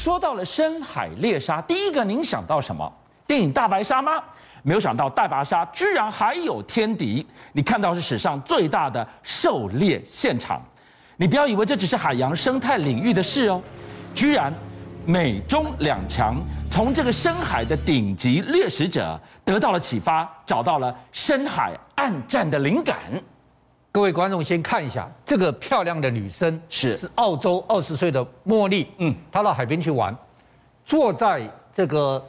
说到了深海猎杀，第一个您想到什么？电影《大白鲨》吗？没有想到大白鲨居然还有天敌，你看到是史上最大的狩猎现场。你不要以为这只是海洋生态领域的事哦，居然美中两强从这个深海的顶级掠食者得到了启发，找到了深海暗战的灵感。各位观众先看一下这个漂亮的女生，是是澳洲二十岁的茉莉，嗯，她到海边去玩，坐在这个。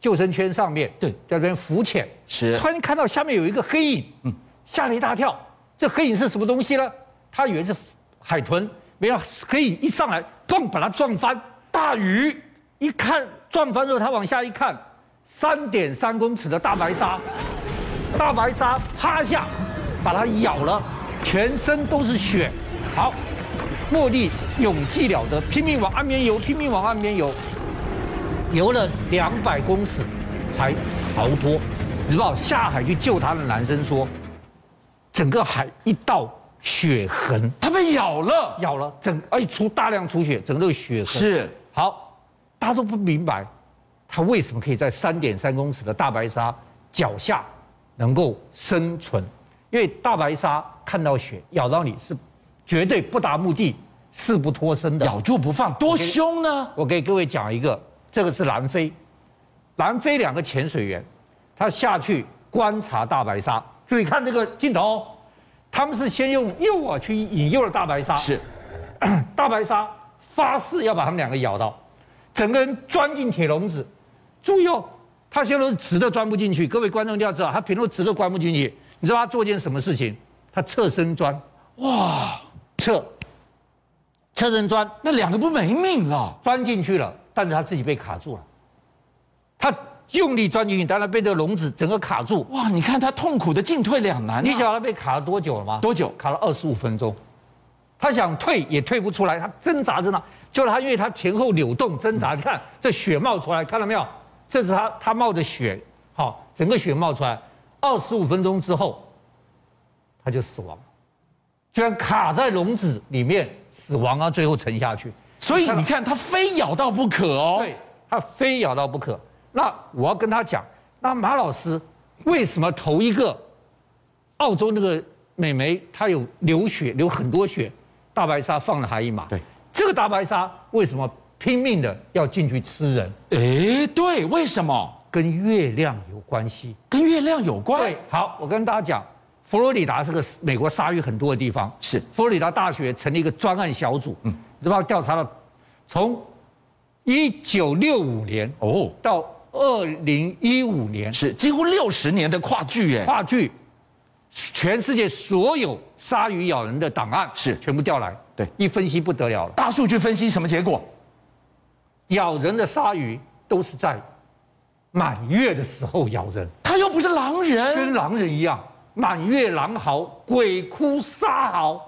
救生圈上面，对，在那边浮潜，是突然看到下面有一个黑影，嗯，吓了一大跳。这黑影是什么东西呢？她以为是海豚，没想到黑影一上来，砰，把它撞翻。大鱼一看撞翻之后，他往下一看，三点三公尺的大白鲨，大白鲨趴下，把它咬了，全身都是血。好，茉莉勇气了得，拼命往岸边游，拼命往岸边游。游了两百公尺才逃脱，你知道下海去救他的男生说，整个海一道血痕，他被咬了，咬了，整而且出大量出血，整个都是血痕。是好，大家都不明白，他为什么可以在三点三公尺的大白鲨脚下能够生存？因为大白鲨看到血咬到你是绝对不达目的誓不脱身的，咬住不放，多凶呢？我给各位讲一个。这个是南非，南非两个潜水员，他下去观察大白鲨。注意看这个镜头，他们是先用诱饵去引诱了大白鲨。是，大白鲨发誓要把他们两个咬到，整个人钻进铁笼子。注意哦，他现在直的钻不进去。各位观众一定要知道，他平时直的钻不进去。你知道他做件什么事情？他侧身钻。哇，侧，侧身钻，那两个不没命了，钻进去了。但是他自己被卡住了，他用力钻进去，但他被这个笼子整个卡住。哇！你看他痛苦的进退两难。你晓得他被卡了多久了吗？多久？卡了二十五分钟。他想退也退不出来，他挣扎着呢。就是他，因为他前后扭动挣扎，你看这血冒出来，看到没有？这是他他冒着血，好，整个血冒出来。二十五分钟之后，他就死亡了，居然卡在笼子里面死亡啊！最后沉下去。所以你看，他非咬到不可哦。对，他非咬到不可。那我要跟他讲，那马老师为什么头一个澳洲那个美眉她有流血，流很多血，大白鲨放了她一马？对，这个大白鲨为什么拼命的要进去吃人？哎，对，为什么？跟月亮有关系。跟月亮有关？对。好，我跟大家讲，佛罗里达是个美国鲨鱼很多的地方。是。佛罗里达大学成立一个专案小组。嗯。知道调查了，从一九六五年哦到二零一五年，是几乎六十年的跨距耶。跨距，全世界所有鲨鱼咬人的档案是全部调来，对，一分析不得了了。大数据分析什么结果？咬人的鲨鱼都是在满月的时候咬人，他又不是狼人，跟狼人一样，满月狼嚎，鬼哭沙嚎。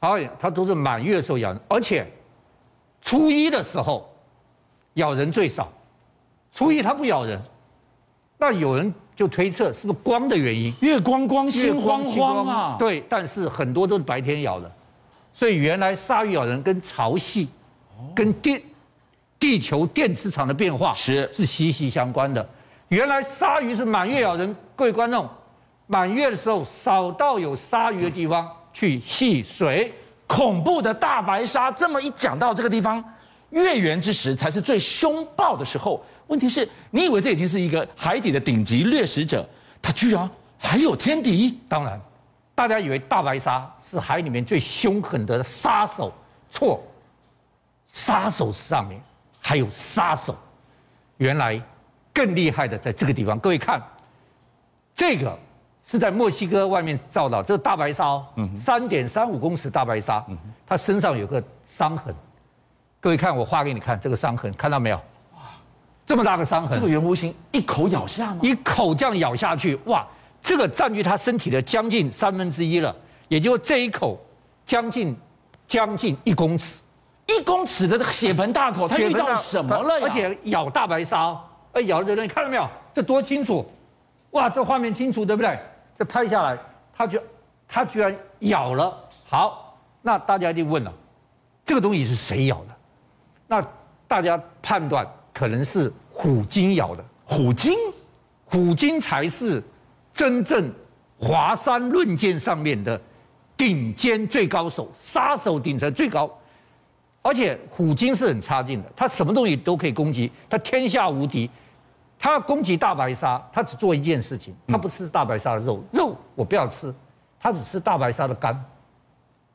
好，它都是满月的时候咬人，而且初一的时候咬人最少。初一他不咬人，那有人就推测是不是光的原因？月光光，心慌慌啊！对，但是很多都是白天咬的，所以原来鲨鱼咬人跟潮汐、跟电、地球电磁场的变化是是息息相关的。原来鲨鱼是满月咬人，各位观众，满月的时候少到有鲨鱼的地方。去戏水，恐怖的大白鲨。这么一讲到这个地方，月圆之时才是最凶暴的时候。问题是，你以为这已经是一个海底的顶级掠食者，它居然还有天敌？当然，大家以为大白鲨是海里面最凶狠的杀手，错。杀手上面还有杀手，原来更厉害的在这个地方。各位看，这个。是在墨西哥外面照到，这个大白鲨哦，三点三五公尺大白鲨，它身上有个伤痕。各位看，我画给你看这个伤痕，看到没有？哇，这么大个伤痕，这个圆弧形一口咬下吗？一口这样咬下去，哇，这个占据它身体的将近三分之一了，也就这一口将近将近一公尺，一公尺的血盆大口，他遇到什么了呀？而且咬大白鲨，哎，咬了这个人看到没有？这多清楚！哇，这画面清楚，对不对？这拍下来，他居他居然咬了。好，那大家一定问了，这个东西是谁咬的？那大家判断可能是虎鲸咬的。虎鲸，虎鲸才是真正华山论剑上面的顶尖最高手，杀手顶层最高。而且虎鲸是很差劲的，它什么东西都可以攻击，它天下无敌。它攻击大白鲨，它只做一件事情，它不吃大白鲨的肉，肉我不要吃，它只吃大白鲨的肝。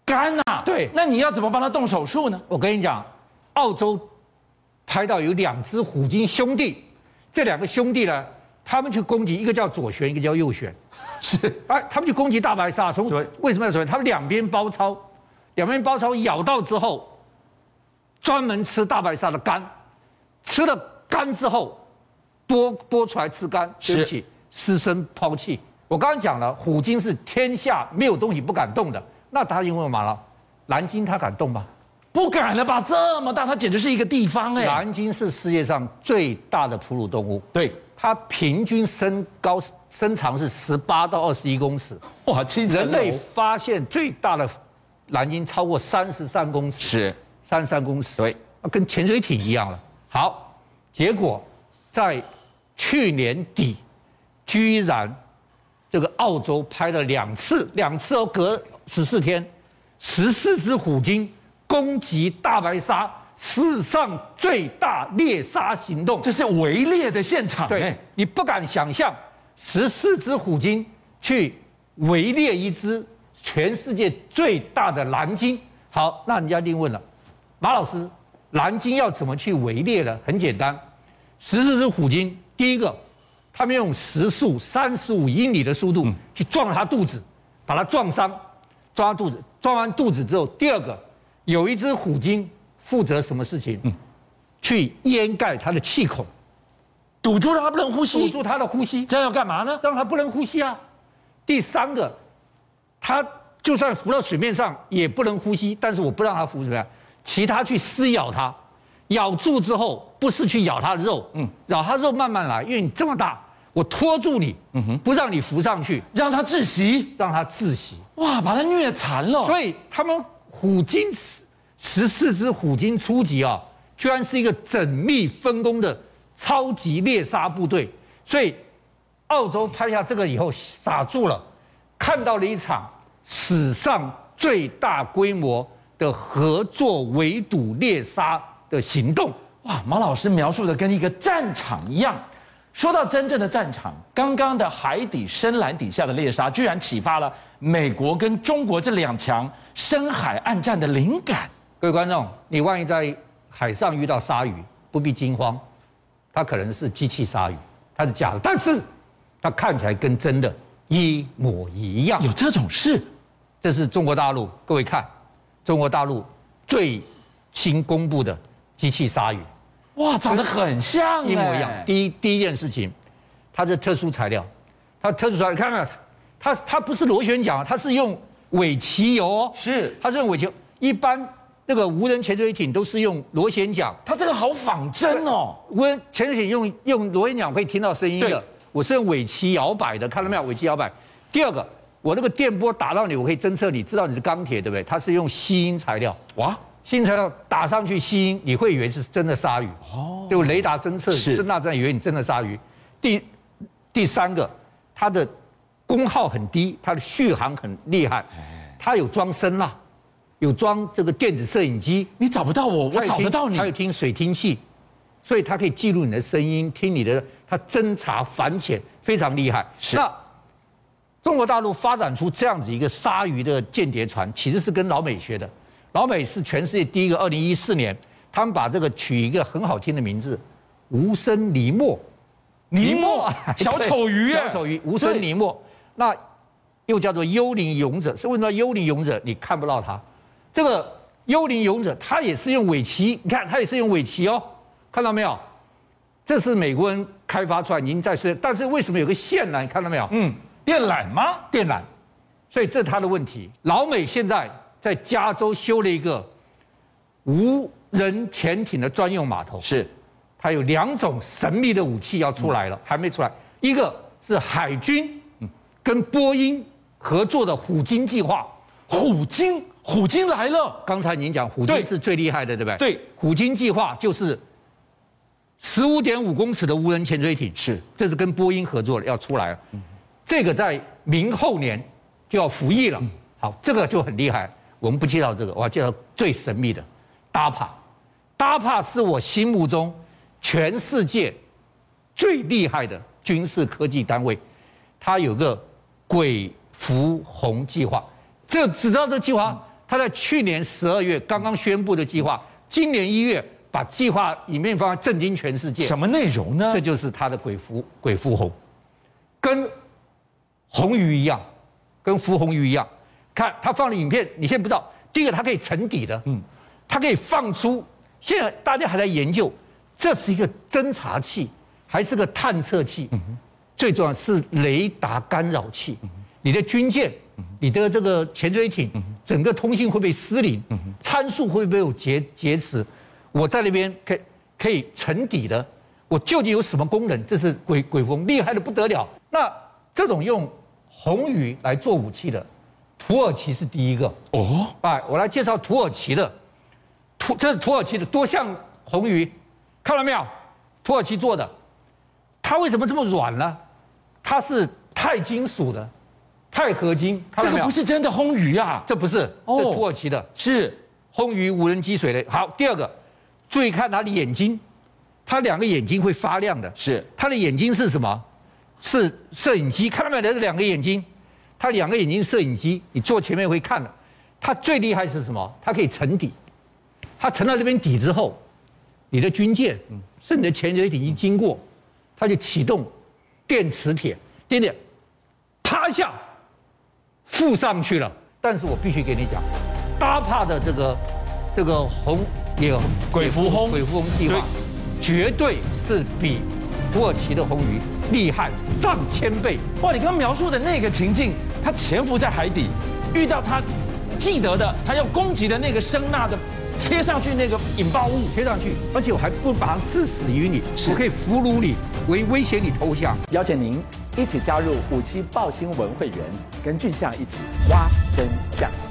肝啊？对。那你要怎么帮它动手术呢？我跟你讲，澳洲拍到有两只虎鲸兄弟，这两个兄弟呢，他们去攻击，一个叫左旋，一个叫右旋，是。哎，他们去攻击大白鲨，从，为什么要左旋？他们两边包抄，两边包抄咬到之后。专门吃大白鲨的肝，吃了肝之后，剥剥出来吃肝，对不起，失身抛弃。我刚刚讲了，虎鲸是天下没有东西不敢动的，那它因为什么了？蓝鲸它敢动吗？不敢了吧？这么大，它简直是一个地方哎。蓝鲸是世界上最大的哺乳动物，对，它平均身高身长是十八到二十一公尺。哇，人类发现最大的蓝鲸超过三十三公尺。是。三十三公尺，对，跟潜水艇一样了。好，结果在去年底，居然这个澳洲拍了两次，两次哦，隔十四天，十四只虎鲸攻击大白鲨，史上最大猎杀行动。这是围猎的现场，对，你不敢想象，十四只虎鲸去围猎一只全世界最大的蓝鲸。好，那人家一定问了。马老师，蓝鲸要怎么去围猎呢？很简单，十四只虎鲸，第一个，他们用时速三十五英里的速度去撞它肚子，把它撞伤，抓肚子，撞完肚子之后，第二个，有一只虎鲸负责什么事情？去掩盖它的气孔，堵住让它不能呼吸，堵住它的呼吸，这样要干嘛呢？让它不能呼吸啊。第三个，它就算浮到水面上也不能呼吸，但是我不让它浮出来。其他去撕咬它，咬住之后不是去咬它的肉，嗯，咬它肉慢慢来，因为你这么大，我拖住你，嗯哼，不让你浮上去，让它窒息，让它窒息，哇，把它虐残了。所以他们虎鲸十四只虎鲸初级啊，居然是一个缜密分工的超级猎杀部队。所以澳洲拍下这个以后傻住了，看到了一场史上最大规模。的合作围堵猎杀的行动，哇！马老师描述的跟一个战场一样。说到真正的战场，刚刚的海底深蓝底下的猎杀，居然启发了美国跟中国这两强深海暗战的灵感。各位观众，你万一在海上遇到鲨鱼，不必惊慌，它可能是机器鲨鱼，它是假的，但是它看起来跟真的一模一样。有这种事？这是中国大陆，各位看。中国大陆最新公布的机器鲨鱼，哇，长得很像，一模一样。第一第一件事情，它是特殊材料，它特殊材料，你看没有？它它不是螺旋桨，它是用尾鳍油哦，是，它是用尾鳍。一般那个无人潜水艇都是用螺旋桨，它这个好仿真哦。无人潜水艇用用螺旋桨可以听到声音的，我是用尾鳍摇摆的，看到没有？尾鳍摇摆。第二个。我那个电波打到你，我可以侦测你，知道你是钢铁，对不对？它是用吸音材料，哇，吸音材料打上去吸音，你会以为是真的鲨鱼哦。就雷达侦测、声纳侦以为你真的鲨鱼。第第三个，它的功耗很低，它的续航很厉害，它有装声呐，有装这个电子摄影机，你找不到我，我找得到你。它有听水听器，所以它可以记录你的声音，听你的，它侦查反潜非常厉害。是。中国大陆发展出这样子一个鲨鱼的间谍船，其实是跟老美学的。老美是全世界第一个，二零一四年，他们把这个取一个很好听的名字——无声尼莫。尼莫，小丑鱼，小丑鱼，无声尼莫。那又叫做幽灵勇者，是为什么幽灵勇者？你看不到它。这个幽灵勇者，它也是用尾鳍，你看它也是用尾鳍哦，看到没有？这是美国人开发出来，已经在世，但是为什么有个线呢？你看到没有？嗯。电缆吗？电缆，所以这是他的问题。老美现在在加州修了一个无人潜艇的专用码头，是，它有两种神秘的武器要出来了，嗯、还没出来。一个是海军跟波音合作的虎鲸计划，虎鲸，虎鲸来了。刚才您讲虎鲸是最厉害的，对不对？对，虎鲸计划就是十五点五公尺的无人潜水艇，是，这是跟波音合作的，要出来了。嗯、这个在明后年就要服役了。嗯、好，这个就很厉害。我们不介绍这个，我要介绍最神秘的 DARPA。DARPA 是我心目中全世界最厉害的军事科技单位，它有个鬼蝠红计划。这只知道这计划，它在去年十二月刚刚宣布的计划，今年一月把计划影片放在震惊全世界。什么内容呢？这就是他的鬼蝠鬼蝠红，跟红鱼一样，跟浮红鱼一样。看他放的影片，你现在不知道。第一个，它可以沉底的，嗯，它可以放出。现在大家还在研究，这是一个侦察器还是个探测器？嗯哼，最重要是雷达干扰器。嗯哼，你的军舰。你的这个潜水艇，整个通信会被失灵，参数会不会有劫劫持？我在那边可以可以沉底的，我究竟有什么功能？这是鬼鬼风厉害的不得了。那这种用红鱼来做武器的，土耳其是第一个哦。哎，我来介绍土耳其的，土这是土耳其的，多像红鱼，看到没有？土耳其做的，它为什么这么软呢？它是钛金属的。钛合金，这个不是真的红鱼啊，这不是，这土耳其的，是红鱼无人机水雷。好，第二个，注意看它的眼睛，它两个眼睛会发亮的，是它的眼睛是什么？是摄影机，看到没有？这两个眼睛，它两个眼睛摄影机，你坐前面会看的。它最厉害是什么？它可以沉底，它沉到这边底之后，你的军舰，是你的潜水艇一经过，它就启动电磁铁，电电，趴下。附上去了，但是我必须给你讲，DARPA 的这个这个红也有鬼蝠红鬼蝠红计划，绝对是比土耳其的红鱼厉害上千倍。哇，你刚刚描述的那个情境，他潜伏在海底，遇到他记得的，他要攻击的那个声呐的贴上去那个引爆物贴上去，而且我还不把它致死于你，我可以俘虏你，为威胁你投降。邀请您一起加入五七报新闻会员，跟俊相一起挖真相。